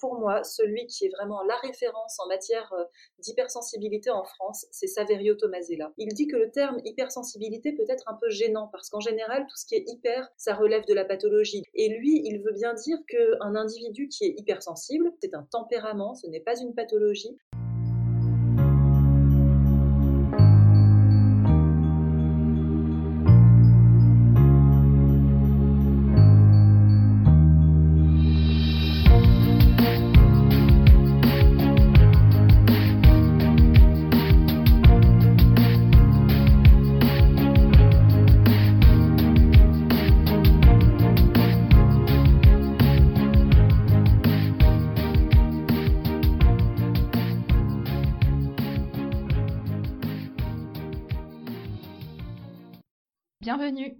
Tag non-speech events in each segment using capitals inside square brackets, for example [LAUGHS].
Pour moi, celui qui est vraiment la référence en matière euh, d'hypersensibilité en France, c'est Saverio Tomasella. Il dit que le terme hypersensibilité peut être un peu gênant parce qu'en général, tout ce qui est hyper, ça relève de la pathologie. Et lui, il veut bien dire qu'un individu qui est hypersensible, c'est un tempérament, ce n'est pas une pathologie.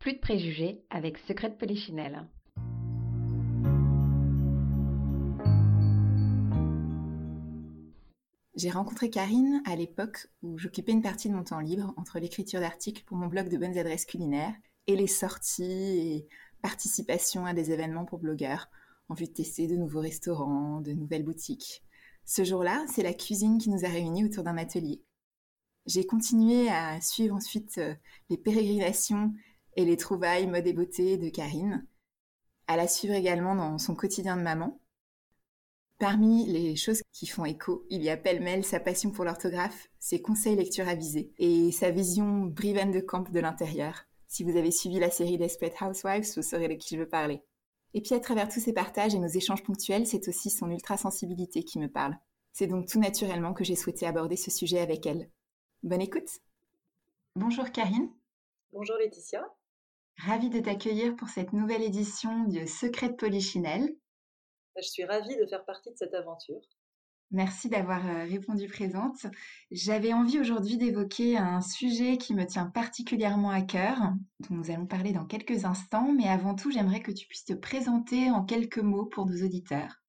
Plus de préjugés avec Secret de Polichinelle. J'ai rencontré Karine à l'époque où j'occupais une partie de mon temps libre entre l'écriture d'articles pour mon blog de bonnes adresses culinaires et les sorties et participations à des événements pour blogueurs en vue de tester de nouveaux restaurants, de nouvelles boutiques. Ce jour-là, c'est la cuisine qui nous a réunis autour d'un atelier. J'ai continué à suivre ensuite euh, les pérégrinations et les trouvailles mode et beauté de Karine, à la suivre également dans son quotidien de maman. Parmi les choses qui font écho, il y a pêle-mêle sa passion pour l'orthographe, ses conseils lecture avisés et sa vision Briven de Camp de l'intérieur. Si vous avez suivi la série Desperate Housewives, vous saurez de qui je veux parler. Et puis à travers tous ces partages et nos échanges ponctuels, c'est aussi son ultra-sensibilité qui me parle. C'est donc tout naturellement que j'ai souhaité aborder ce sujet avec elle. Bonne écoute Bonjour Karine. Bonjour Laetitia. Ravie de t'accueillir pour cette nouvelle édition du Secret de Polichinelle. Je suis ravie de faire partie de cette aventure. Merci d'avoir euh, répondu présente. J'avais envie aujourd'hui d'évoquer un sujet qui me tient particulièrement à cœur, dont nous allons parler dans quelques instants, mais avant tout, j'aimerais que tu puisses te présenter en quelques mots pour nos auditeurs.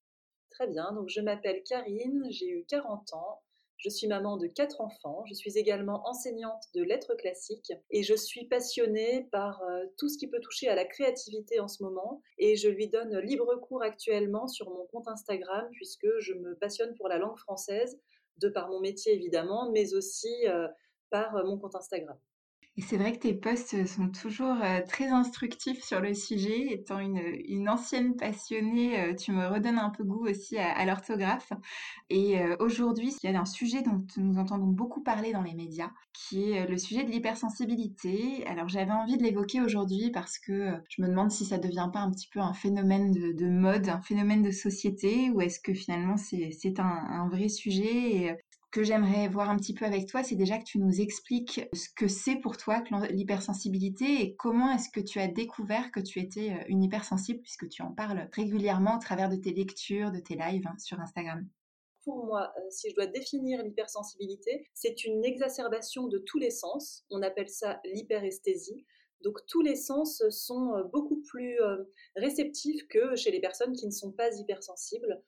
Très bien, donc je m'appelle Karine, j'ai eu 40 ans, je suis maman de quatre enfants. Je suis également enseignante de lettres classiques et je suis passionnée par euh, tout ce qui peut toucher à la créativité en ce moment. Et je lui donne libre cours actuellement sur mon compte Instagram puisque je me passionne pour la langue française, de par mon métier évidemment, mais aussi euh, par euh, mon compte Instagram. Et c'est vrai que tes posts sont toujours euh, très instructifs sur le sujet. Étant une, ancienne passionnée, euh, tu me redonnes un peu goût aussi à, l'orthographe. Et euh, aujourd'hui, il y a un sujet dont nous entendons beaucoup parler dans les médias, qui est le sujet de l'hypersensibilité. Alors j'avais envie de l'évoquer aujourd'hui parce que je me demande si ça ne devient pas un petit peu un phénomène de, mode, un phénomène de société, ou est-ce que finalement c'est un, un, vrai sujet que j'aimerais voir un petit peu avec toi, c'est déjà que tu nous expliques ce que c'est pour toi l'hypersensibilité et comment est-ce que tu as découvert que tu étais euh, une hypersensible puisque tu en parles régulièrement au travers de tes lectures, de tes lives hein, sur Instagram. Pour moi, euh, si je dois définir l'hypersensibilité, c'est une exacerbation de tous les sens. On appelle ça l'hyperesthésie. Donc tous les sens sont euh, beaucoup plus réceptifs que chez les personnes qui ne sont pas hypersensibles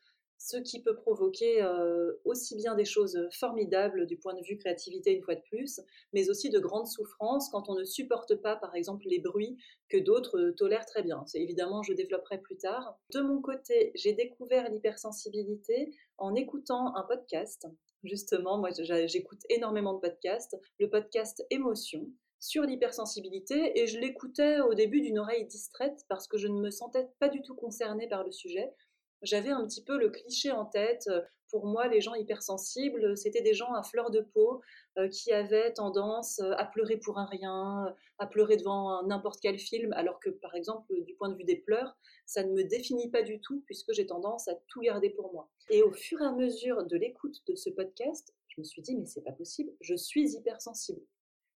ce qui peut provoquer euh, aussi bien des choses formidables du point de vue créativité une fois de plus, mais aussi de grandes souffrances quand on ne supporte pas, par exemple, les bruits que d'autres euh, tolèrent très bien. C'est évidemment, je développerai plus tard. De mon côté, j'ai découvert l'hypersensibilité en écoutant un podcast. Justement, moi, j'écoute énormément de podcasts. Le podcast Émotion, sur l'hypersensibilité et je l'écoutais au début d'une oreille distraite parce que je ne me sentais pas du tout concernée par le sujet j'avais un petit peu le cliché en tête. Pour moi, les gens hypersensibles, c'était des gens à fleur de peau euh, qui avaient tendance euh, à pleurer pour un rien, à pleurer devant n'importe quel film, alors que, par exemple, du point de vue des pleurs, ça ne me définit pas du tout puisque j'ai tendance à tout garder pour moi. Et au fur et à mesure de l'écoute de ce podcast, je me suis dit, mais c'est pas possible, je suis hypersensible.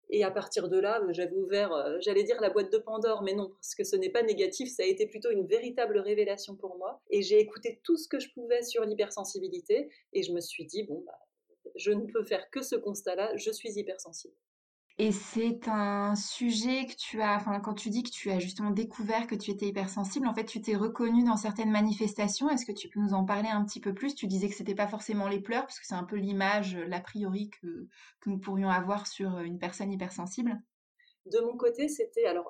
Et à partir de là, j'avais ouvert, euh, j'allais dire la boîte de Pandore, mais non, parce que ce n'est pas négatif, ça a été plutôt une véritable révélation pour moi. Et j'ai écouté tout ce que je pouvais sur l'hypersensibilité, et je me suis dit, bon, bah, je ne peux faire que ce constat-là, je suis hypersensible. Et c'est un sujet que tu as, enfin, quand tu dis que tu as justement découvert que tu étais hypersensible, en fait, tu t'es reconnu dans certaines manifestations. Est-ce que tu peux nous en parler un petit peu plus? Tu disais que c'était pas forcément les pleurs, parce que c'est un peu l'image, l'a priori que, que nous pourrions avoir sur une personne hypersensible. De mon côté, c'était alors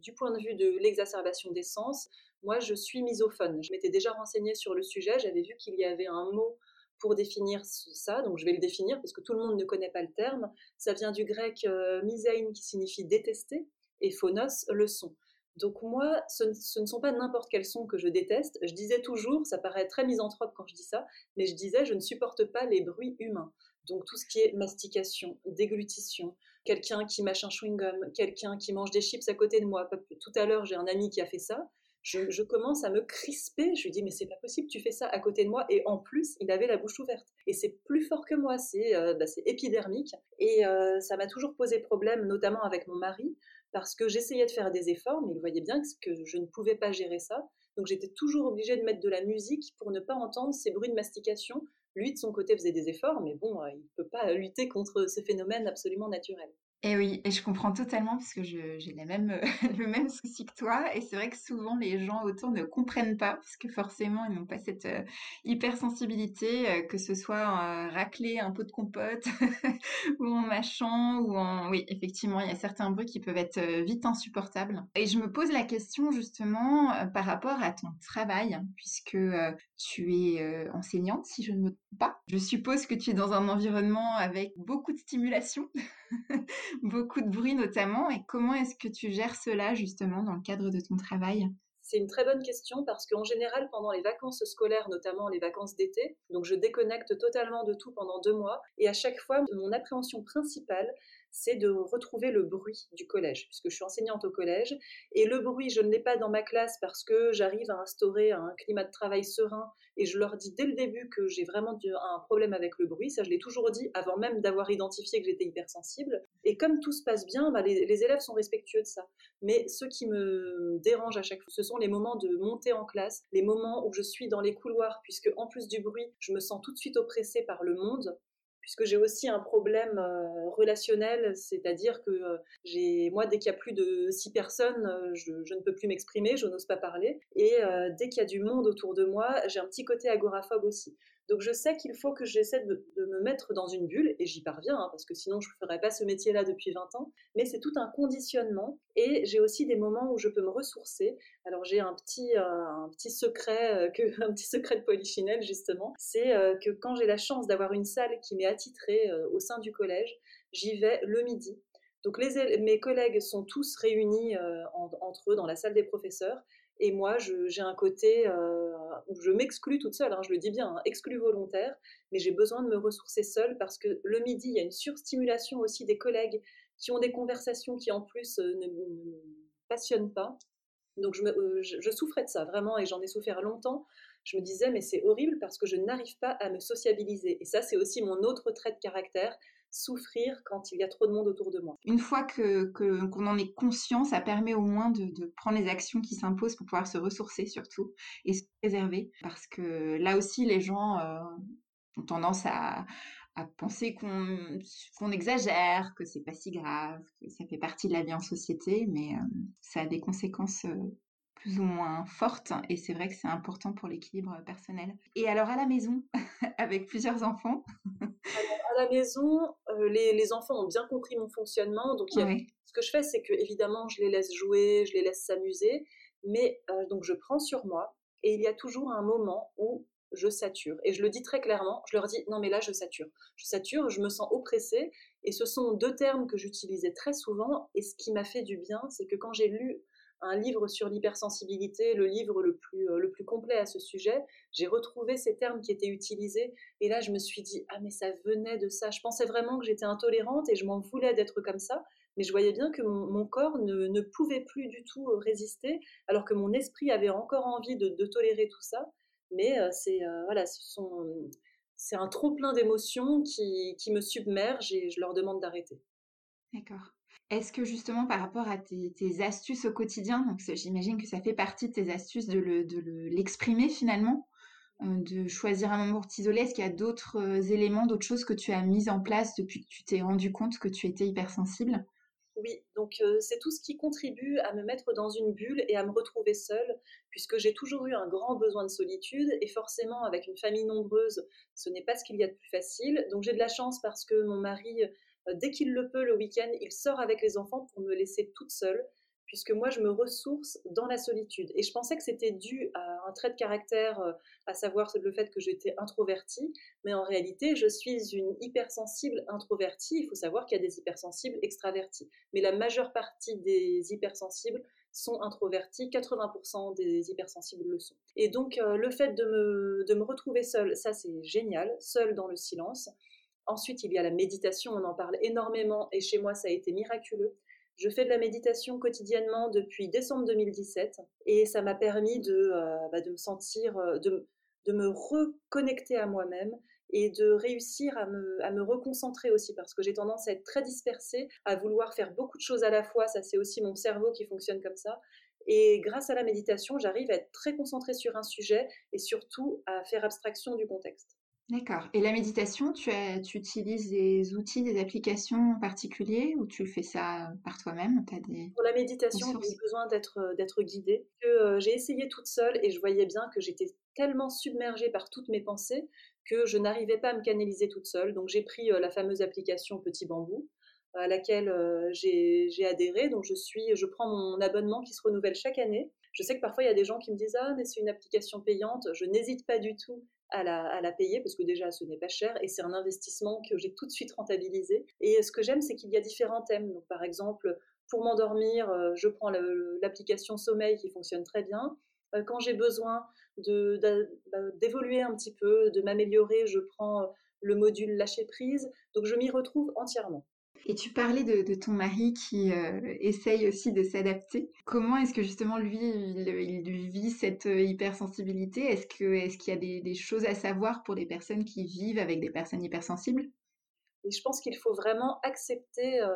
du point de vue de l'exacerbation des sens, moi je suis misophone. Je m'étais déjà renseignée sur le sujet, j'avais vu qu'il y avait un mot pour définir ça, donc je vais le définir parce que tout le monde ne connaît pas le terme. Ça vient du grec euh, misein qui signifie détester et phonos, le son. Donc moi, ce, ne sont pas n'importe quels sons que je déteste. Je disais toujours, ça paraît très misanthrope quand je dis ça, mais je disais je ne supporte pas les bruits humains. Donc tout ce qui est mastication, déglutition, quelqu'un qui mâche un chewing-gum, quelqu'un qui mange des chips à côté de moi. Tout à l'heure, j'ai un ami qui a fait ça je, commence à me crisper. Je lui dis, mais c'est pas possible, tu fais ça à côté de moi. Et en plus, il avait la bouche ouverte. Et c'est plus fort que moi, c'est euh, bah, épidermique. Et euh, ça m'a toujours posé problème, notamment avec mon mari, parce que j'essayais de faire des efforts, mais il voyait bien que je ne pouvais pas gérer ça. Donc j'étais toujours obligée de mettre de la musique pour ne pas entendre ces bruits de mastication. Lui, de son côté, faisait des efforts, mais bon, euh, il ne peut pas lutter contre ce phénomène absolument naturel. Et oui, et je comprends totalement parce que j'ai [LAUGHS] le même souci que toi. Et c'est vrai que souvent les gens autour ne comprennent pas parce que forcément ils n'ont pas cette euh, hypersensibilité, euh, que ce soit en racler un pot de compote [LAUGHS] ou en mâchant ou en... Oui, effectivement, il y a certains bruits qui peuvent être euh, vite insupportables. Et je me pose la question justement par rapport à ton travail, puisque tu es enseignante, si je ne me pas. Je suppose que tu es dans un environnement avec beaucoup de stimulation. [LAUGHS] beaucoup de bruit notamment. Et comment est-ce que tu gères cela justement dans le cadre de ton travail? C'est une très bonne question parce qu'en général, pendant les vacances scolaires, notamment les vacances d'été, donc je déconnecte totalement de tout pendant deux mois. Et à chaque fois, mon appréhension principale, c'est de retrouver le bruit du collège, puisque je suis enseignante au collège. Et le bruit, je ne l'ai pas dans ma classe parce que j'arrive à instaurer un climat de travail serein et je leur dis dès le début que j'ai vraiment un problème avec le bruit. Ça, je l'ai toujours dit avant même d'avoir identifié que j'étais hypersensible. Et comme tout se passe bien, bah, les, les, élèves sont respectueux de ça. Mais ce qui me dérange à chaque fois, ce sont les moments de montée en classe, les moments où je suis dans les couloirs, puisque en plus du bruit, je me sens tout de suite oppressée par le monde puisque j'ai aussi un problème euh, relationnel, c'est-à-dire que euh, j'ai, moi, dès qu'il y a plus de six personnes, euh, je, ne peux plus m'exprimer, je n'ose pas parler, et dès qu'il y a du monde autour de moi, j'ai un petit côté agoraphobe aussi. Donc je sais qu'il faut que j'essaie de, me mettre dans une bulle, et j'y parviens, hein, parce que sinon je ne ferais pas ce métier-là depuis 20 ans, mais c'est tout un conditionnement, et j'ai aussi des moments où je peux me ressourcer. Alors j'ai un petit, petit secret, que, [LAUGHS] un petit secret de polychinelle justement, c'est que quand j'ai la chance d'avoir une salle qui m'est attitrée au sein du collège, j'y vais le midi. Donc mes collègues sont tous réunis entre eux dans la salle des professeurs et moi, j'ai un côté euh, où je m'exclus toute seule, hein, je le dis bien, hein, exclu volontaire, mais j'ai besoin de me ressourcer seule parce que le midi, il y a une surstimulation aussi des collègues qui ont des conversations qui en plus euh, ne, me passionnent pas. Donc euh, je, je, souffrais de ça vraiment et j'en ai souffert longtemps. Je me disais mais c'est horrible parce que je n'arrive pas à me sociabiliser. Et ça c'est aussi mon autre trait de caractère, souffrir quand il y a trop de monde autour de moi. Une fois que qu'on en est conscient, ça permet au moins de, prendre les actions qui s'imposent pour pouvoir se ressourcer surtout et se préserver. Parce que là aussi, les gens euh, ont tendance à, penser qu'on exagère, que c'est pas si grave, que ça fait partie de la vie en société, mais euh, ça a des conséquences euh, plus ou moins fortes et c'est vrai que c'est important pour l'équilibre personnel. Et alors à la maison, [LAUGHS] avec plusieurs enfants? À la maison, euh, les, enfants ont bien compris mon fonctionnement, donc ce que je fais, c'est que évidemment je les laisse jouer, je les laisse s'amuser, mais euh, donc je prends sur moi et il y a toujours un moment où je sature. Et je le dis très clairement, je leur dis non mais là je sature. Je sature, je me sens oppressée. Et ce sont deux termes que j'utilisais très souvent. Et ce qui m'a fait du bien, c'est que quand j'ai lu un livre sur l'hypersensibilité, le livre le plus, euh, le plus complet à ce sujet. J'ai retrouvé ces termes qui étaient utilisés et là je me suis dit ah mais ça venait de ça. Je pensais vraiment que j'étais intolérante et je m'en voulais d'être comme ça, mais je voyais bien que mon, corps ne, pouvait plus du tout euh, résister alors que mon esprit avait encore envie de, tolérer tout ça. Mais euh, c'est voilà, c'est un trop plein d'émotions qui, qui me submergent et je leur demande d'arrêter. D'accord. Est-ce que justement par rapport à tes, astuces au quotidien, donc j'imagine que ça fait partie de tes astuces de l'exprimer finalement, euh, de choisir un moment pour t'isoler, est-ce qu'il y a d'autres euh, éléments, d'autres choses que tu as mises en place depuis que tu t'es rendu compte que tu étais hypersensible? Oui, donc euh, c'est tout ce qui contribue à me mettre dans une bulle et à me retrouver seule, puisque j'ai toujours eu un grand besoin de solitude, et forcément avec une famille nombreuse, ce n'est pas ce qu'il y a de plus facile. Donc j'ai de la chance parce que mon mari, dès qu'il le peut le week-end, il sort avec les enfants pour me laisser toute seule puisque moi, je me ressource dans la solitude. Et je pensais que c'était dû à un trait de caractère, euh, à savoir le fait que j'étais introvertie, mais en réalité, je suis une hypersensible introvertie. Il faut savoir qu'il y a des hypersensibles extravertis. Mais la majeure partie des hypersensibles sont introvertis, 80% des hypersensibles le sont. Et donc, euh, le fait de me, de me retrouver seule, ça c'est génial, seule dans le silence. Ensuite, il y a la méditation, on en parle énormément, et chez moi, ça a été miraculeux. Je fais de la méditation quotidiennement depuis décembre 2017 et ça m'a permis de, euh, bah, me sentir, euh, de, de, me reconnecter à moi-même et de réussir à me, à me reconcentrer aussi parce que j'ai tendance à être très dispersée, à vouloir faire beaucoup de choses à la fois. Ça, c'est aussi mon cerveau qui fonctionne comme ça. Et grâce à la méditation, j'arrive à être très concentrée sur un sujet et surtout à faire abstraction du contexte. D'accord. Et la méditation, tu, tu utilises des outils, des applications en particulier ou tu fais ça par toi-même? Pour la méditation, j'ai besoin d'être, euh, d'être guidée. Que, euh, j'ai essayé toute seule et je voyais bien que j'étais tellement submergée par toutes mes pensées que je n'arrivais pas à me canaliser toute seule. Donc j'ai pris euh, la fameuse application Petit Bambou à laquelle j'ai, j'ai adhéré. Donc je, suis, je prends mon abonnement qui se renouvelle chaque année. Je sais que parfois il y a des gens qui me disent Ah, mais c'est une application payante. Je n'hésite pas du tout à la, payer parce que déjà ce n'est pas cher et c'est un investissement que j'ai tout de suite rentabilisé. Et ce que j'aime, c'est qu'il y a différents thèmes. Donc, par exemple, pour m'endormir, euh, je prends l'application sommeil qui fonctionne très bien. Euh, quand j'ai besoin bah, d'évoluer un petit peu, de m'améliorer, je prends le module lâcher prise. Donc je m'y retrouve entièrement. Et tu parlais de, ton mari qui euh, essaye aussi de s'adapter. Comment est-ce que justement lui, il, vit cette euh, hypersensibilité? Est-ce qu'il y a des, choses à savoir pour les personnes qui vivent avec des personnes hypersensibles? Et je pense qu'il faut vraiment accepter euh,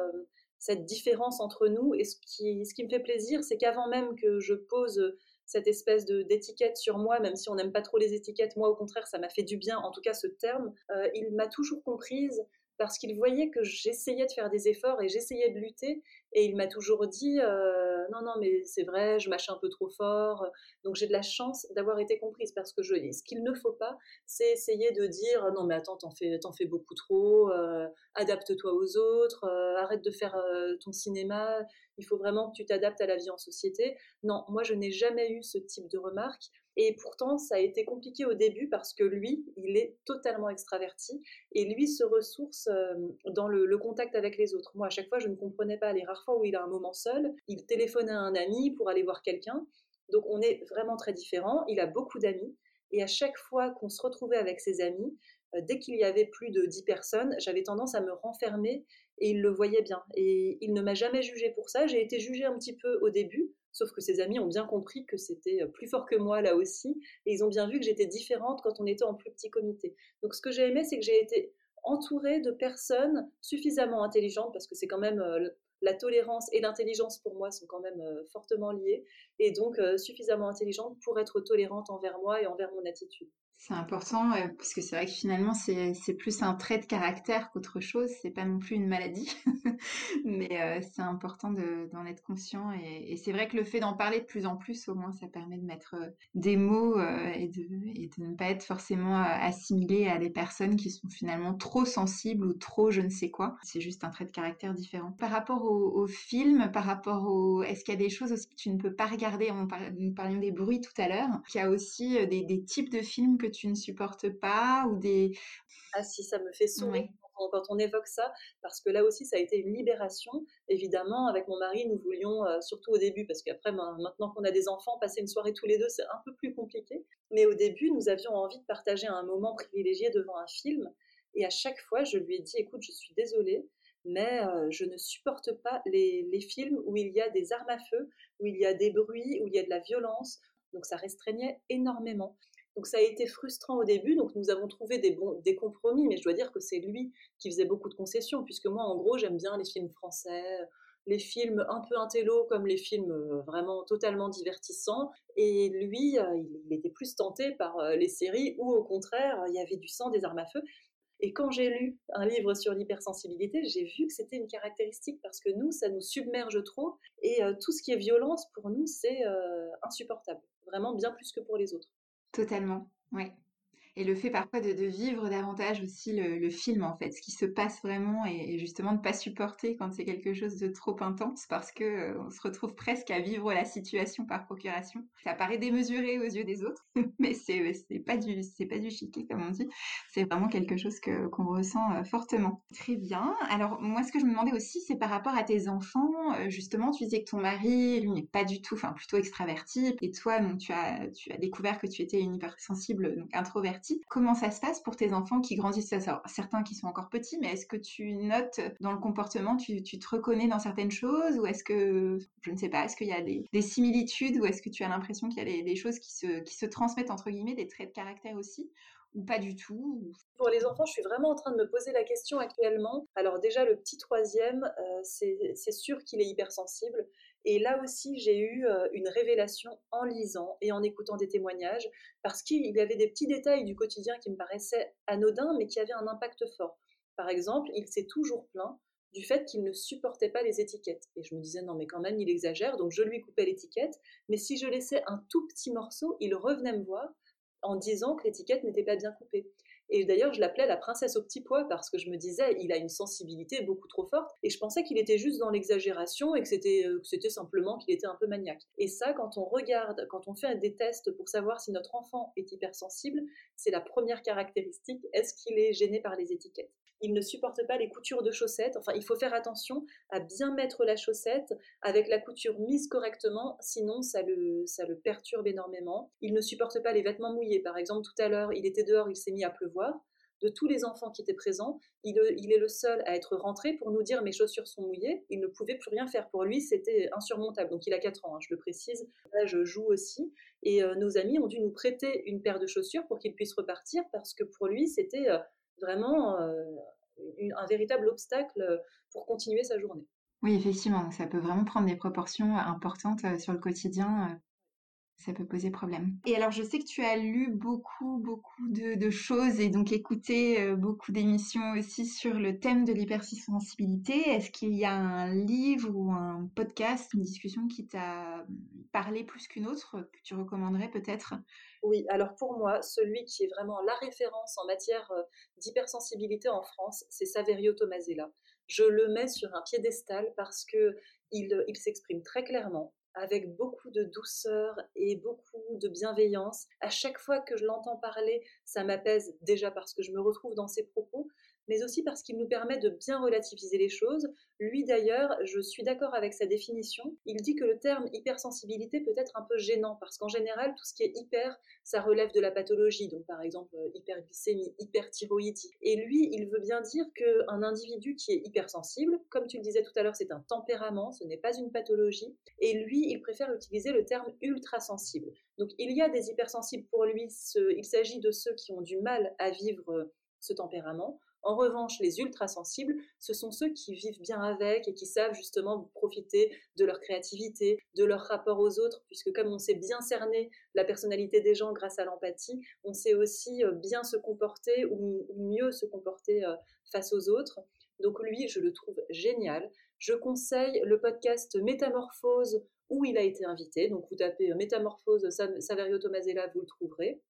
cette différence entre nous. Et ce qui me fait plaisir, c'est qu'avant même que je pose cette espèce d'étiquette sur moi, même si on n'aime pas trop les étiquettes, moi au contraire, ça m'a fait du bien, en tout cas ce terme, il m'a toujours comprise, parce qu'il voyait que j'essayais de faire des efforts et j'essayais de lutter. Et il m'a toujours dit euh, non, non, mais c'est vrai, je mâche un peu trop fort. Donc j'ai de la chance d'avoir été comprise parce que je, ce qu'il ne faut pas, c'est essayer de dire non, mais attends, t'en fais, t'en beaucoup trop, euh, adapte-toi aux autres, euh, arrête de faire ton cinéma. Il faut vraiment que tu t'adaptes à la vie en société. Non, moi je n'ai jamais eu ce type de remarque. Et pourtant, ça a été compliqué au début parce que lui, il est totalement extraverti et lui se ressource euh, dans le, contact avec les autres. Moi, à chaque fois, je ne comprenais pas les rares fois où il a un moment seul. Il téléphone à un ami pour aller voir quelqu'un. Donc, on est vraiment très différents. Il a beaucoup d'amis. Et à chaque fois qu'on se retrouvait avec ses amis, euh, dès qu'il y avait plus de 10 personnes, j'avais tendance à me renfermer et il le voyait bien. Et il ne m'a jamais jugé pour ça. J'ai été jugée un petit peu au début Sauf que ses amis ont bien compris que c'était euh, plus fort que moi là aussi, et ils ont bien vu que j'étais différente quand on était en plus petit comité. Donc ce que j'ai aimé, c'est que j'ai été entourée de personnes suffisamment intelligentes, parce que c'est quand même euh, la tolérance et l'intelligence pour moi sont quand même euh, fortement liées, et donc suffisamment intelligentes pour être tolérante envers moi et envers mon attitude. C'est important parce que c'est vrai que finalement c'est plus un trait de caractère qu'autre chose, c'est pas non plus une maladie, [LAUGHS] mais euh, c'est important d'en être conscient et, c'est vrai que le fait d'en parler de plus en plus, au moins ça permet de mettre euh, des mots euh, et, de, et, de, ne pas être forcément assimilé à des personnes qui sont finalement trop sensibles ou trop je ne sais quoi. C'est juste un trait de caractère différent. Par rapport au, au film, par rapport au, est-ce qu'il y a des choses aussi que tu ne peux pas regarder? On parlions des bruits tout à l'heure, qu'il y a aussi des, des types de films que tu ne supportes pas ou des... Ah si, ça me fait sourire quand, on évoque ça, parce que là aussi, ça a été une libération. Évidemment, avec mon mari, nous voulions, euh, surtout au début, parce qu'après, ben, maintenant qu'on a des enfants, passer une soirée tous les deux, c'est un peu plus compliqué. Mais au début, nous avions envie de partager un moment privilégié devant un film. Et à chaque fois, je lui ai dit, écoute, je suis désolée, mais euh, je ne supporte pas les, les, films où il y a des armes à feu, où il y a des bruits, où il y a de la violence. Donc ça restreignait énormément. Donc ça a été frustrant au début, donc nous avons trouvé des, des compromis, mais je dois dire que c'est lui qui faisait beaucoup de concessions, puisque moi, en gros, j'aime bien les films français, les films un peu intello comme les films euh, vraiment totalement divertissants. Et lui, euh, il était plus tenté par euh, les séries où au contraire, il y avait du sang, des armes à feu. Et quand j'ai lu un livre sur l'hypersensibilité, j'ai vu que c'était une caractéristique parce que nous, ça nous submerge trop et tout ce qui est violence, pour nous, c'est insupportable. Vraiment bien plus que pour les autres. Totalement, oui et le fait parfois de, vivre davantage aussi le, film en fait, ce qui se passe vraiment et, justement de pas supporter quand c'est quelque chose de trop intense parce que euh, on se retrouve presque à vivre la situation par procuration. Ça paraît démesuré aux yeux des autres, [LAUGHS] mais c'est c'est pas du c'est pas du chiquet comme on dit. C'est vraiment quelque chose que qu'on ressent euh, fortement. Très bien. Alors moi ce que je me demandais aussi c'est par rapport à tes enfants. Euh, justement tu disais que ton mari lui n'est pas du tout, enfin plutôt extraverti et toi donc tu as tu as découvert que tu étais une hypersensible donc introvertie Comment ça se passe pour tes enfants qui grandissent? Certains qui sont encore petits, mais est-ce que tu notes dans le comportement, tu, te reconnais dans certaines choses? Ou est-ce que, je ne sais pas, est-ce qu'il y a des, similitudes? Ou est-ce que tu as l'impression qu'il y a des, choses qui se, transmettent entre guillemets, des traits de caractère aussi? Ou pas du tout? Pour les enfants, je suis vraiment en train de me poser la question actuellement. Alors déjà, le petit troisième, euh, c'est sûr qu'il est hypersensible. Et là aussi, j'ai eu euh, une révélation en lisant et en écoutant des témoignages, parce qu'il y avait des petits détails du quotidien qui me paraissaient anodins, mais qui avaient un impact fort. Par exemple, il s'est toujours plaint du fait qu'il ne supportait pas les étiquettes. Et je me disais, non, mais quand même, il exagère, donc je lui coupais l'étiquette. Mais si je laissais un tout petit morceau, il revenait me voir en disant que l'étiquette n'était pas bien coupée. Et d'ailleurs, je l'appelais la princesse au petit pois parce que je me disais, il a une sensibilité beaucoup trop forte. Et je pensais qu'il était juste dans l'exagération et que c'était, euh, c'était simplement qu'il était un peu maniaque. Et ça, quand on regarde, quand on fait des tests pour savoir si notre enfant est hypersensible, c'est la première caractéristique. Est-ce qu'il est gêné par les étiquettes? Il ne supporte pas les coutures de chaussettes. Enfin, il faut faire attention à bien mettre la chaussette avec la couture mise correctement, sinon ça le, ça le perturbe énormément. Il ne supporte pas les vêtements mouillés. Par exemple, tout à l'heure, il était dehors, il s'est mis à pleuvoir. De tous les enfants qui étaient présents, il, est le seul à être rentré pour nous dire mes chaussures sont mouillées. Il ne pouvait plus rien faire. Pour lui, c'était insurmontable. Donc il a 4 ans, hein, je le précise. Là, je joue aussi. Et euh, nos amis ont dû nous prêter une paire de chaussures pour qu'il puisse repartir parce que pour lui, c'était euh, vraiment euh, un véritable obstacle pour continuer sa journée. Oui, effectivement, ça peut vraiment prendre des proportions importantes euh, sur le quotidien. Euh, ça peut poser problème. Et alors, je sais que tu as lu beaucoup, beaucoup de, choses et donc écouté beaucoup d'émissions aussi sur le thème de l'hypersensibilité. Est-ce qu'il y a un livre ou un podcast, une discussion qui t'a parlé plus qu'une autre, que tu recommanderais peut-être? Oui, alors pour moi, celui qui est vraiment la référence en matière euh, d'hypersensibilité en France, c'est Saverio Tomasella. Je le mets sur un piédestal parce que il, s'exprime très clairement, avec beaucoup de douceur et beaucoup de bienveillance. À chaque fois que je l'entends parler, ça m'apaise déjà parce que je me retrouve dans ses propos, mais aussi parce qu'il nous permet de bien relativiser les choses. Lui d'ailleurs, je suis d'accord avec sa définition, il dit que le terme hypersensibilité peut être un peu gênant, parce qu'en général, tout ce qui est hyper, ça relève de la pathologie, donc par exemple euh, hyperglycémie, hyperthyroïdie. Et lui, il veut bien dire qu'un individu qui est hypersensible, comme tu le disais tout à l'heure, c'est un tempérament, ce n'est pas une pathologie, et lui, il préfère utiliser le terme ultra sensible. Donc il y a des hypersensibles pour lui, il s'agit de ceux qui ont du mal à vivre euh, ce tempérament. En revanche, les ultra-sensibles, ce sont ceux qui vivent bien avec et qui savent justement profiter de leur créativité, de leur rapport aux autres, puisque comme on sait bien cerner la personnalité des gens grâce à l'empathie, on sait aussi euh, bien se comporter ou mieux se comporter euh, face aux autres. Donc lui, je le trouve génial. Je conseille le podcast Métamorphose où il a été invité. Donc vous tapez euh, Métamorphose Saverio Tomasella, vous le trouverez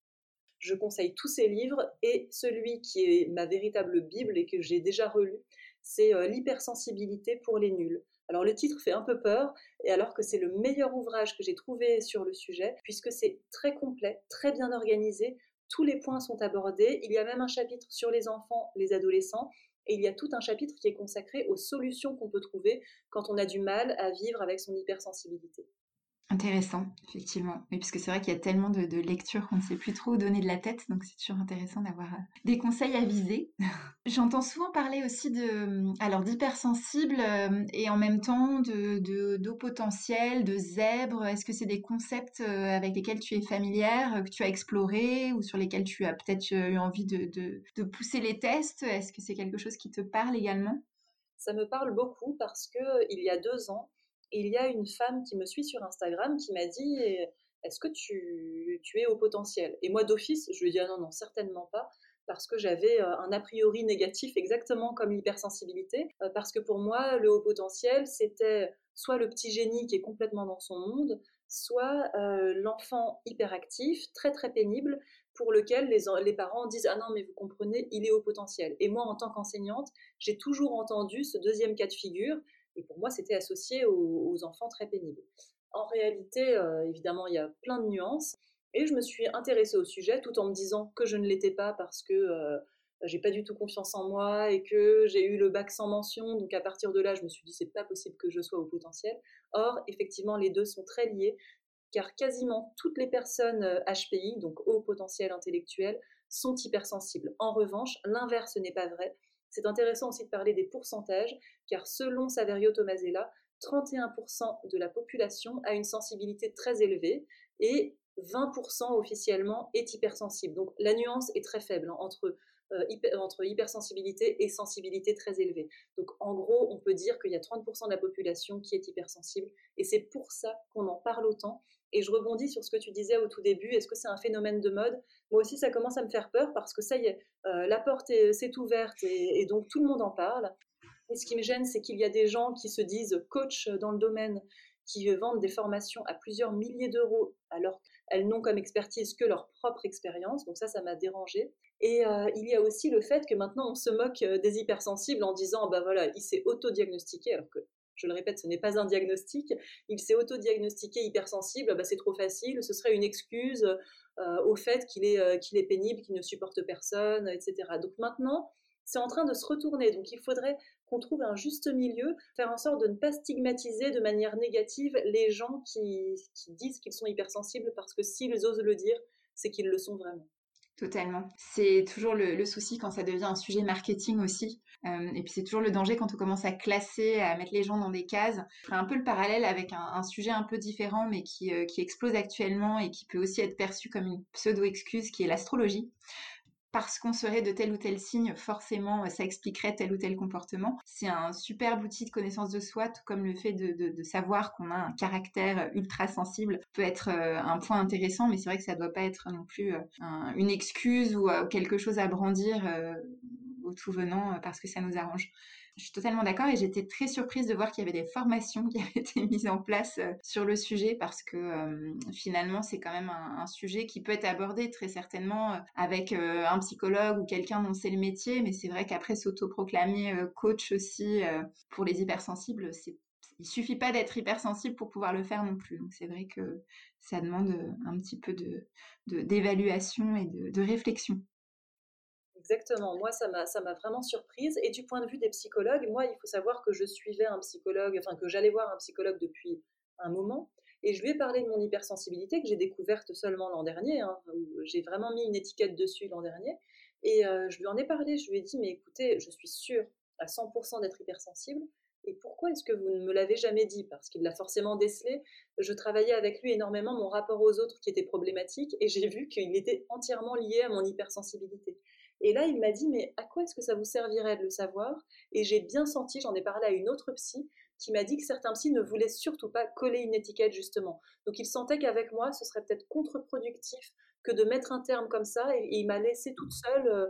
je conseille tous ces livres et celui qui est ma véritable Bible et que j'ai déjà relu, c'est euh, L'hypersensibilité pour les nuls. Alors le titre fait un peu peur, et alors que c'est le meilleur ouvrage que j'ai trouvé sur le sujet, puisque c'est très complet, très bien organisé, tous les points sont abordés, il y a même un chapitre sur les enfants, les adolescents, et il y a tout un chapitre qui est consacré aux solutions qu'on peut trouver quand on a du mal à vivre avec son hypersensibilité. Intéressant, effectivement. Oui, puisque c'est vrai qu'il y a tellement de, lectures qu'on ne sait plus trop donner de la tête, donc c'est toujours intéressant d'avoir euh, des conseils à viser. [LAUGHS] J'entends souvent parler aussi de, alors d'hypersensible euh, et en même temps de d'eau potentielle, de zèbre. Est-ce que c'est des concepts euh, avec lesquels tu es familière, que tu as exploré ou sur lesquels tu as peut-être eu envie de, de pousser les tests? Est-ce que c'est quelque chose qui te parle également? Ça me parle beaucoup parce que il y a deux ans, il y a une femme qui me suit sur Instagram qui m'a dit Est-ce que tu, es au potentiel? Et moi, d'office, je lui ai dit ah non, non, certainement pas parce que j'avais euh, un a priori négatif exactement comme l'hypersensibilité, euh, parce que pour moi, le haut potentiel, c'était soit le petit génie qui est complètement dans son monde, soit euh, l'enfant hyperactif, très très pénible, pour lequel les, les, parents disent Ah non, mais vous comprenez, il est au potentiel. Et moi, en tant qu'enseignante, j'ai toujours entendu ce deuxième cas de figure, et pour moi, c'était associé aux, enfants très pénibles. En réalité, euh, évidemment, il y a plein de nuances. Et je me suis intéressée au sujet tout en me disant que je ne l'étais pas parce que euh, j'ai pas du tout confiance en moi et que j'ai eu le bac sans mention. Donc à partir de là, je me suis dit c'est pas possible que je sois au potentiel. Or, effectivement, les deux sont très liés car quasiment toutes les personnes HPI, euh, donc haut potentiel intellectuel, sont hypersensibles. En revanche, l'inverse n'est pas vrai. C'est intéressant aussi de parler des pourcentages, car selon Saverio Tomasella, 31% de la population a une sensibilité très élevée et 20% officiellement est hypersensible. Donc la nuance est très faible hein, entre, euh, entre hypersensibilité et sensibilité très élevée. Donc en gros, on peut dire qu'il y a 30% de la population qui est hypersensible et c'est pour ça qu'on en parle autant et je rebondis sur ce que tu disais au tout début. Est-ce que c'est un phénomène de mode? Moi aussi, ça commence à me faire peur parce que ça y est, euh, la porte s'est ouverte et, donc tout le monde en parle. Et ce qui me gêne, c'est qu'il y a des gens qui se disent coach dans le domaine, qui vendent des formations à plusieurs milliers d'euros alors qu'elles n'ont comme expertise que leur propre expérience. Donc ça, ça m'a dérangé. Et euh, il y a aussi le fait que maintenant on se moque euh, des hypersensibles en disant, bah voilà, il s'est autodiagnostiqué, alors que je le répète, ce n'est pas un diagnostic. Il s'est autodiagnostiqué hypersensible, bah, c'est trop facile, ce serait une excuse euh, au fait qu'il est, qu'il est pénible, qu'il ne supporte personne, etc. Donc maintenant, c'est en train de se retourner. Donc il faudrait qu'on trouve un juste milieu, faire en sorte de ne pas stigmatiser de manière négative les gens qui, disent qu'ils sont hypersensibles, parce que s'ils osent le dire, c'est qu'ils le sont vraiment. Totalement. C'est toujours le, souci quand ça devient un sujet marketing aussi. Euh, et puis c'est toujours le danger quand on commence à classer, à mettre les gens dans des cases. Je ferai un peu le parallèle avec un, sujet un peu différent, mais qui, euh, qui explose actuellement et qui peut aussi être perçu comme une pseudo-excuse, qui est l'astrologie parce qu'on serait de tel ou tel signe, forcément, ça expliquerait tel ou tel comportement. C'est un super outil de connaissance de soi, tout comme le fait de, savoir qu'on a un caractère ultra sensible peut être euh, un point intéressant, mais c'est vrai que ça ne doit pas être non plus euh, une excuse ou euh, quelque chose à brandir au tout venant parce que ça nous arrange. Je suis totalement d'accord et j'étais très surprise de voir qu'il y avait des formations qui [LAUGHS] avaient été mises en place euh, sur le sujet parce que euh, finalement c'est quand même un, sujet qui peut être abordé très certainement euh, avec un psychologue ou quelqu'un dont c'est le métier, mais c'est vrai qu'après s'autoproclamer coach aussi pour les hypersensibles, c'est il suffit pas d'être hypersensible pour pouvoir le faire non plus. Donc c'est vrai que ça demande un petit peu de d'évaluation et de, de réflexion. Exactement. Moi, ça m'a vraiment surprise. Et du point de vue des psychologues, moi, il faut savoir que je suivais un psychologue, enfin que j'allais voir un psychologue depuis un moment. Et je lui ai parlé de mon hypersensibilité que j'ai découverte seulement l'an dernier. Hein, j'ai vraiment mis une étiquette dessus l'an dernier. Et euh, je lui en ai parlé. Je lui ai dit, mais écoutez, je suis sûre à 100% d'être hypersensible. Et pourquoi est-ce que vous ne me l'avez jamais dit? Parce qu'il l'a forcément décelé. Je travaillais avec lui énormément mon rapport aux autres qui était problématique et j'ai vu qu'il était entièrement lié à mon hypersensibilité. Et là, il m'a dit, mais à quoi est-ce que ça vous servirait de le savoir? Et j'ai bien senti, j'en ai parlé à une autre psy, qui m'a dit que certains psys ne voulaient surtout pas coller une étiquette, justement. Donc il sentait qu'avec moi, ce serait peut-être contre-productif que de mettre un terme comme ça, et, il m'a laissé toute seule euh,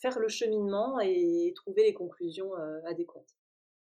faire le cheminement et trouver les conclusions euh, adéquates.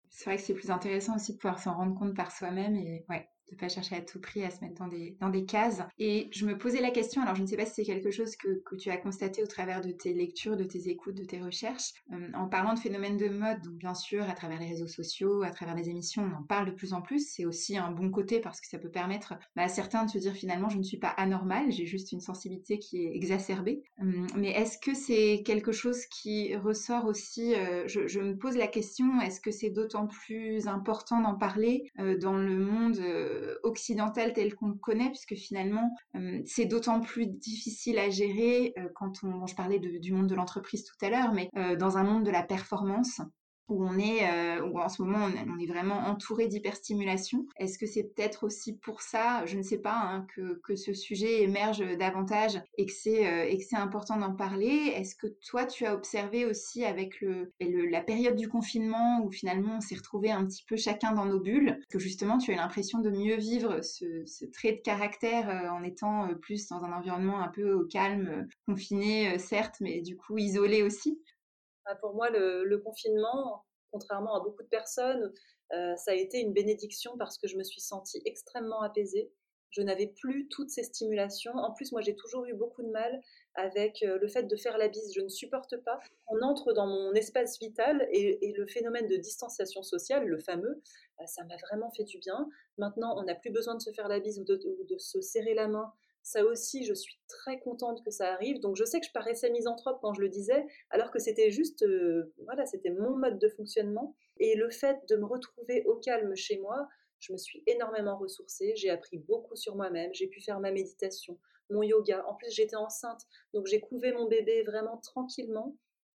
C'est vrai que c'est plus intéressant aussi de pouvoir s'en rendre compte par soi-même et ouais, de pas chercher à tout prix à se mettre dans des, dans des cases. Et je me posais la question, alors je ne sais pas si c'est quelque chose que, que, tu as constaté au travers de tes lectures, de tes écoutes, de tes recherches, euh, en parlant de phénomènes de mode, donc bien sûr à travers les réseaux sociaux, à travers les émissions, on en parle de plus en plus, c'est aussi un bon côté parce que ça peut permettre bah, à certains de se dire finalement je ne suis pas anormal, j'ai juste une sensibilité qui est exacerbée. Euh, mais est-ce que c'est quelque chose qui ressort aussi, euh, je, je, me pose la question, est-ce que c'est d'autant plus important d'en parler dans le monde occidental tel qu'on le connaît, puisque finalement, c'est d'autant plus difficile à gérer quand on, je parlais du monde de l'entreprise tout à l'heure, mais dans un monde de la performance, où on est, euh, où en ce moment on, est vraiment entouré d'hyperstimulation. Est-ce que c'est peut-être aussi pour ça, je ne sais pas, hein, que, que, ce sujet émerge davantage et que c'est euh, et que c'est important d'en parler. Est-ce que toi tu as observé aussi avec le, la période du confinement où finalement on s'est retrouvé un petit peu chacun dans nos bulles, que justement tu as l'impression de mieux vivre ce, trait de caractère euh, en étant plus dans un environnement un peu calme, confiné certes, mais du coup isolé aussi? Pour moi, le, confinement, contrairement à beaucoup de personnes, euh, ça a été une bénédiction parce que je me suis sentie extrêmement apaisée. Je n'avais plus toutes ces stimulations. En plus, moi, j'ai toujours eu beaucoup de mal avec euh, le fait de faire la bise. Je ne supporte pas. On entre dans mon espace vital et, le phénomène de distanciation sociale, le fameux, bah, ça m'a vraiment fait du bien. Maintenant, on n'a plus besoin de se faire la bise ou de se serrer la main ça aussi, je suis très contente que ça arrive. Donc je sais que je paraissais misanthrope quand je le disais, alors que c'était juste, euh, voilà, c'était mon mode de fonctionnement. Et le fait de me retrouver au calme chez moi, je me suis énormément ressourcée. J'ai appris beaucoup sur moi-même. J'ai pu faire ma méditation, mon yoga. En plus, j'étais enceinte, donc j'ai couvé mon bébé vraiment tranquillement.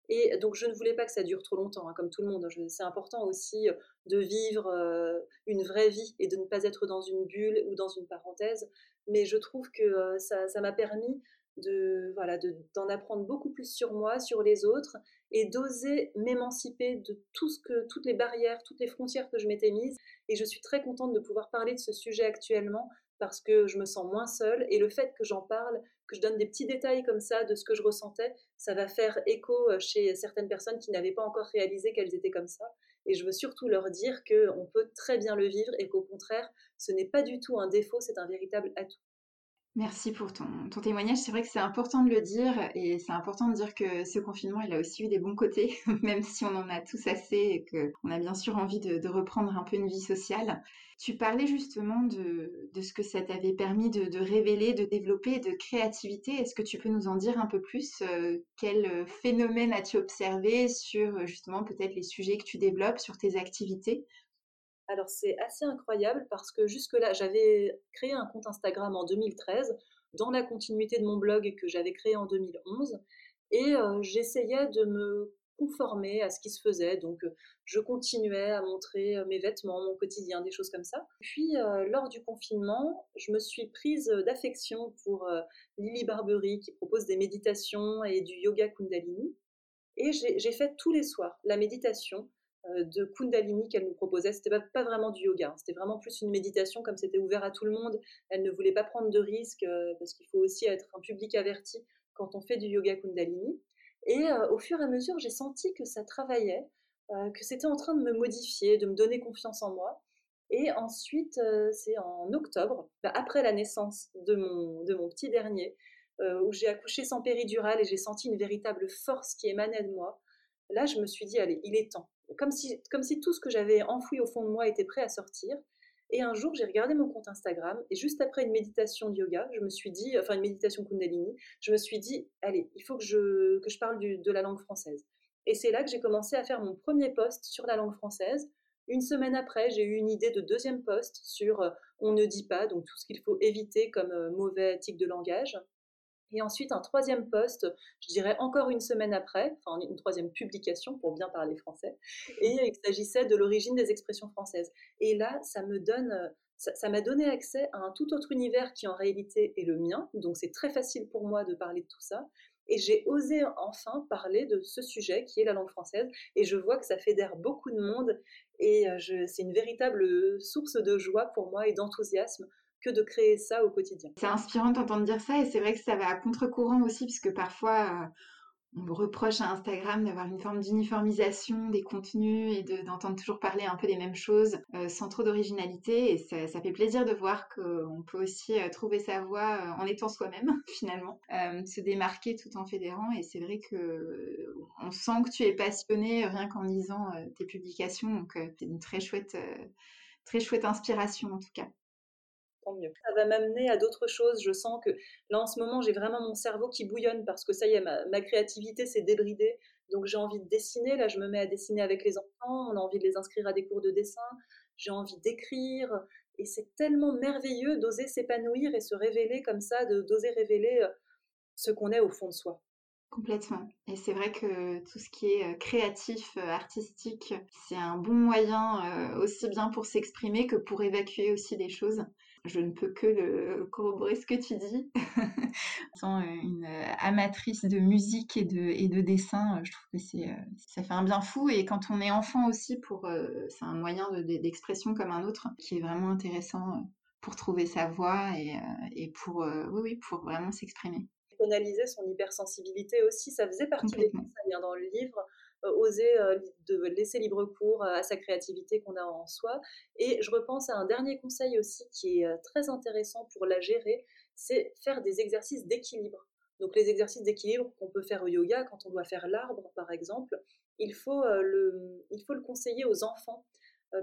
Et donc, je ne voulais pas que ça dure trop longtemps, hein, comme tout le monde. C'est important aussi euh, de vivre euh, une vraie vie et de ne pas être dans une bulle ou dans une parenthèse. Mais je trouve que ça m'a permis de voilà d'en apprendre beaucoup plus sur moi, sur les autres, et d'oser m'émanciper de tout ce que toutes les barrières, toutes les frontières que je m'étais mises. Et je suis très contente de pouvoir parler de ce sujet actuellement parce que je me sens moins seule et le fait que j'en parle, que je donne des petits détails comme ça de ce que je ressentais, ça va faire écho chez certaines personnes qui n'avaient pas encore réalisé qu'elles étaient comme ça. Et je veux surtout leur dire qu'on peut très bien le vivre et qu'au contraire, ce n'est pas du tout un défaut, c'est un véritable atout. Merci pour ton, témoignage. C'est vrai que c'est important de le dire et c'est important de dire que ce confinement, il a aussi eu des bons côtés, [LAUGHS] même si on en a tous assez et qu'on a bien sûr envie de, reprendre un peu une vie sociale. Tu parlais justement de, ce que ça t'avait permis de, révéler, de développer, de créativité. Est-ce que tu peux nous en dire un peu plus euh, Quel phénomène as-tu observé sur justement peut-être les sujets que tu développes, sur tes activités? Alors c'est assez incroyable parce que jusque-là, j'avais créé un compte Instagram en 2013 dans la continuité de mon blog que j'avais créé en 2011 et euh, j'essayais de me conformer à ce qui se faisait. Donc je continuais à montrer euh, mes vêtements, mon quotidien, des choses comme ça. Puis euh, lors du confinement, je me suis prise d'affection pour Lily Barbery qui propose des méditations et du yoga Kundalini. Et j'ai fait tous les soirs la méditation euh, de Kundalini qu'elle nous proposait. C'était pas, pas vraiment du yoga, hein. c'était vraiment plus une méditation comme c'était ouvert à tout le monde. Elle ne voulait pas prendre de risques euh, parce qu'il faut aussi être un public averti quand on fait du yoga Kundalini. Et euh, au fur et à mesure, j'ai senti que ça travaillait, que c'était en train de me modifier, de me donner confiance en moi. Et ensuite, c'est en octobre, bah, après la naissance de mon, de mon petit dernier, où j'ai accouché sans péridurale et j'ai senti une véritable force qui émanait de moi. Là, je me suis dit, allez, il est temps comme si, comme si tout ce que j'avais enfoui au fond de moi était prêt à sortir. Et un jour, j'ai regardé mon compte Instagram et juste après une méditation de yoga, je me suis dit, enfin une méditation Kundalini, je me suis dit, allez, il faut que je, que je parle de la langue française. Et c'est là que j'ai commencé à faire mon premier post sur la langue française. Une semaine après, j'ai eu une idée de deuxième post sur euh, on ne dit pas, donc tout ce qu'il faut éviter comme euh, mauvais tic de langage. Et ensuite, un troisième poste, je dirais encore une semaine après, enfin une troisième publication pour bien parler français, et il s'agissait de l'origine des expressions françaises. Et là, ça me donne, ça m'a donné accès à un tout autre univers qui en réalité est le mien, donc c'est très facile pour moi de parler de tout ça. Et j'ai osé enfin parler de ce sujet qui est la langue française, et je vois que ça fédère beaucoup de monde, et euh, c'est une véritable source de joie pour moi et d'enthousiasme de créer ça au quotidien. C'est inspirant d'entendre dire ça et c'est vrai que ça va à contre-courant aussi puisque parfois euh, on reproche à Instagram d'avoir une forme d'uniformisation des contenus et d'entendre toujours parler un peu des mêmes choses euh, sans trop d'originalité et ça, fait plaisir de voir qu'on peut aussi euh, trouver sa voix en étant soi-même [LAUGHS] finalement, se démarquer tout en fédérant et c'est vrai que on sent que tu es passionné rien qu'en lisant tes publications donc c'est une très chouette très chouette inspiration en tout cas mieux. Ça va m'amener à d'autres choses. Je sens que là, en ce moment, j'ai vraiment mon cerveau qui bouillonne parce que ça y est, ma, créativité s'est débridée. Donc, j'ai envie de dessiner. Là, je me mets à dessiner avec les enfants. On a envie de les inscrire à des cours de dessin. J'ai envie d'écrire. Et c'est tellement merveilleux d'oser s'épanouir et se révéler comme ça, d'oser révéler euh, ce qu'on est au fond de soi. Complètement. Et c'est vrai que tout ce qui est créatif, artistique, c'est un bon moyen aussi bien pour s'exprimer que pour évacuer aussi des choses je ne peux que le corroborer ce que tu dis. [LAUGHS] Étant une amatrice de musique et de, et de dessin, je trouve que c'est, ça fait un bien fou. Et quand on est enfant aussi, pour, c'est un moyen d'expression comme un autre qui est vraiment intéressant pour trouver sa voix et, et pour, oui, oui, pour vraiment s'exprimer. Analyser son hypersensibilité aussi, ça faisait partie des conseils dans le livre. Euh, oser euh, de laisser libre cours à sa créativité qu'on a en soi. Et je repense à un dernier conseil aussi qui est euh, très intéressant pour la gérer, c'est faire des exercices d'équilibre. Donc les exercices d'équilibre qu'on peut faire au yoga quand on doit faire l'arbre par exemple, il faut le, il faut le conseiller aux enfants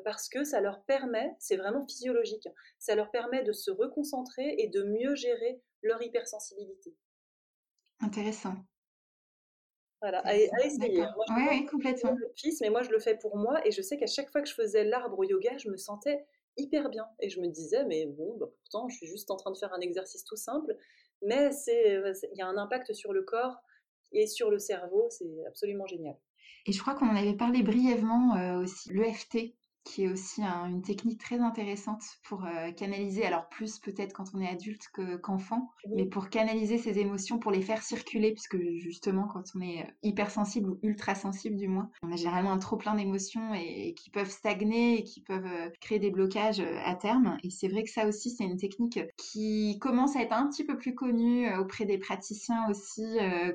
parce que ça leur permet, c'est vraiment physiologique, ça leur permet de se reconcentrer et de mieux gérer leur hypersensibilité. Intéressant. Voilà, à, essayer. oui, complètement. Le fils, mais moi je le fais pour moi et je sais qu'à chaque fois que je faisais l'arbre au yoga, je me sentais hyper bien et je me disais mais bon, bah, pourtant je suis juste en train de faire un exercice tout simple, mais c'est il y a un impact sur le corps et sur le cerveau, c'est absolument génial. Et je crois qu'on en avait parlé brièvement euh, aussi, l'EFT, qui est aussi une technique très intéressante pour euh, canaliser, alors plus peut-être quand on est adulte qu'enfant, mais pour canaliser ses émotions, pour les faire circuler, puisque justement quand on est euh, hypersensible ou ultra sensible du moins, on a généralement un trop plein d'émotions et, qui peuvent stagner et qui peuvent euh, créer des blocages à terme. Et c'est vrai que ça aussi c'est une technique qui commence à être un petit peu plus connue auprès des praticiens aussi,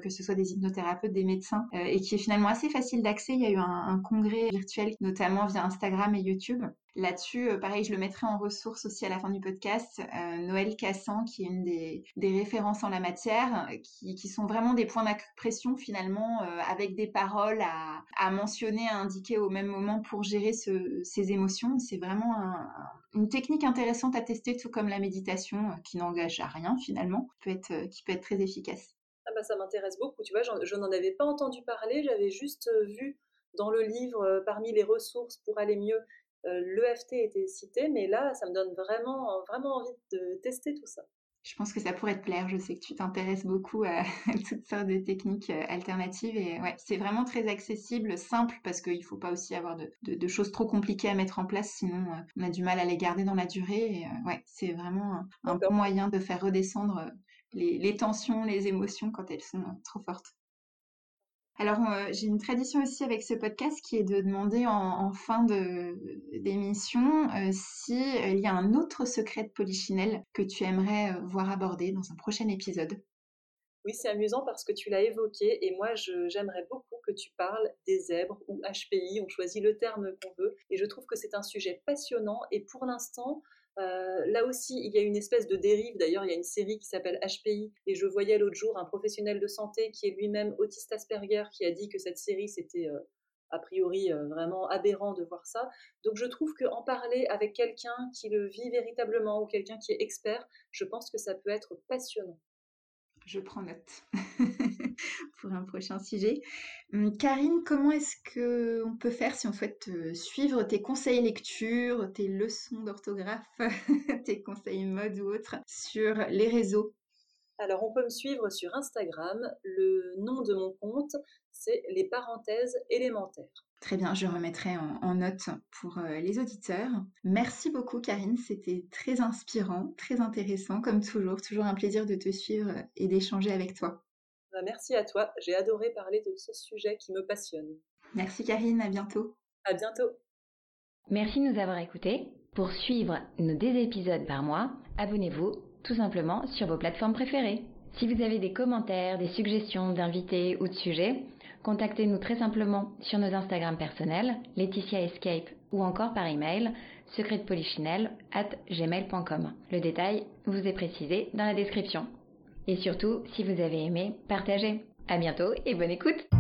que ce soit des hypnothérapeutes, des médecins, et qui est finalement assez facile d'accès. Il y a eu un, un congrès virtuel, notamment via Instagram YouTube. Là-dessus, euh, pareil, je le mettrai en ressources aussi à la fin du podcast. Euh, Noël Cassan, qui est une des, références en la matière, qui, sont vraiment des points d'acupression finalement, euh, avec des paroles à, mentionner, à indiquer au même moment pour gérer ces émotions. C'est vraiment une technique intéressante à tester, tout comme la méditation, qui n'engage à rien finalement, qui peut être très efficace. Ah bah ça m'intéresse beaucoup. Tu vois, je n'en avais pas entendu parler, j'avais juste vu dans le livre, euh, parmi les ressources pour aller mieux, euh, l'EFT était cité, mais là, ça me donne vraiment, vraiment envie de tester tout ça. Je pense que ça pourrait te plaire. Je sais que tu t'intéresses beaucoup [LAUGHS] à toutes sortes de techniques euh, alternatives et ouais, c'est vraiment très accessible, simple parce qu'il ne faut pas aussi avoir de, choses trop compliquées à mettre en place, sinon on a du mal à les garder dans la durée. Et, ouais, c'est vraiment un, bon moyen de faire redescendre les tensions, les émotions quand elles sont trop fortes. Alors, euh, j'ai une tradition aussi avec ce podcast qui est de demander en, fin d'émission euh, s'il euh, y a un autre secret de Polichinelle que tu aimerais voir abordé dans un prochain épisode. Oui, c'est amusant parce que tu l'as évoqué et moi j'aimerais beaucoup que tu parles des zèbres ou HPI, on choisit le terme qu'on veut et je trouve que c'est un sujet passionnant et pour l'instant euh, là aussi, il y a une espèce de dérive. D'ailleurs, il y a une série qui s'appelle HPI. Et je voyais l'autre jour un professionnel de santé qui est lui-même autiste Asperger qui a dit que cette série, c'était euh, a priori euh, vraiment aberrant de voir ça. Donc je trouve qu'en parler avec quelqu'un qui le vit véritablement ou quelqu'un qui est expert, je pense que ça peut être passionnant. Je prends note. [LAUGHS] [LAUGHS] pour un prochain sujet. Hum, Karine, comment est-ce qu'on peut faire si on souhaite euh, suivre tes conseils lecture, tes leçons d'orthographe, [LAUGHS] tes conseils mode ou autres sur les réseaux? Alors, on peut me suivre sur Instagram. Le nom de mon compte, c'est les parenthèses élémentaires. Très bien, je remettrai en, note pour euh, les auditeurs. Merci beaucoup Karine, c'était très inspirant, très intéressant comme toujours. Toujours un plaisir de te suivre et d'échanger avec toi. Bah, merci à toi. J'ai adoré parler de ce sujet qui me passionne. Merci Karine, à bientôt. À bientôt. Merci de nous avoir écoutés. Pour suivre nos deux épisodes par mois, abonnez-vous tout simplement sur vos plateformes préférées. Si vous avez des commentaires, des suggestions d'invités ou de sujets, contactez-nous très simplement sur nos Instagram personnels, Laetitia Escape ou encore par email secretpolichinelle at gmail.com. Le détail vous est précisé dans la description. Et surtout, si vous avez aimé, partagez. À bientôt et bonne écoute!